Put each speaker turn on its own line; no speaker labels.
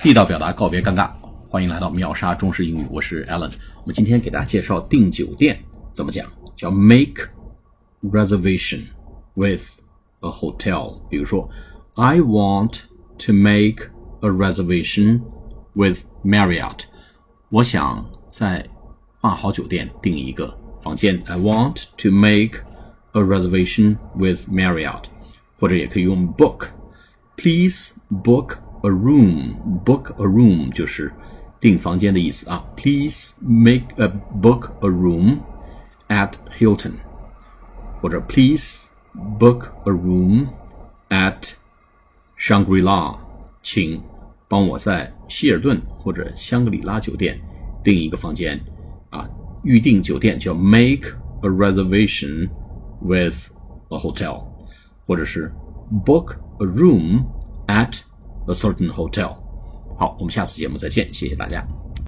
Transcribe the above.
地道表达，告别尴尬。欢迎来到秒杀中式英语，我是 Alan。我们今天给大家介绍订酒店怎么讲，叫 make reservation with a hotel。比如说，I want to make a reservation with Marriott。我想在华豪酒店订一个房间。I want to make a reservation with Marriott。或者也可以用 book。Please book a room. Book a room 就是订房间的意思啊。Please make a book a room at Hilton，或者 Please book a room at Shangri-La，请帮我在希尔顿或者香格里拉酒店订一个房间啊。预订酒店叫 make a reservation with a hotel，或者是 book a room at a certain hotel。好，我们下次节目再见，谢谢大家。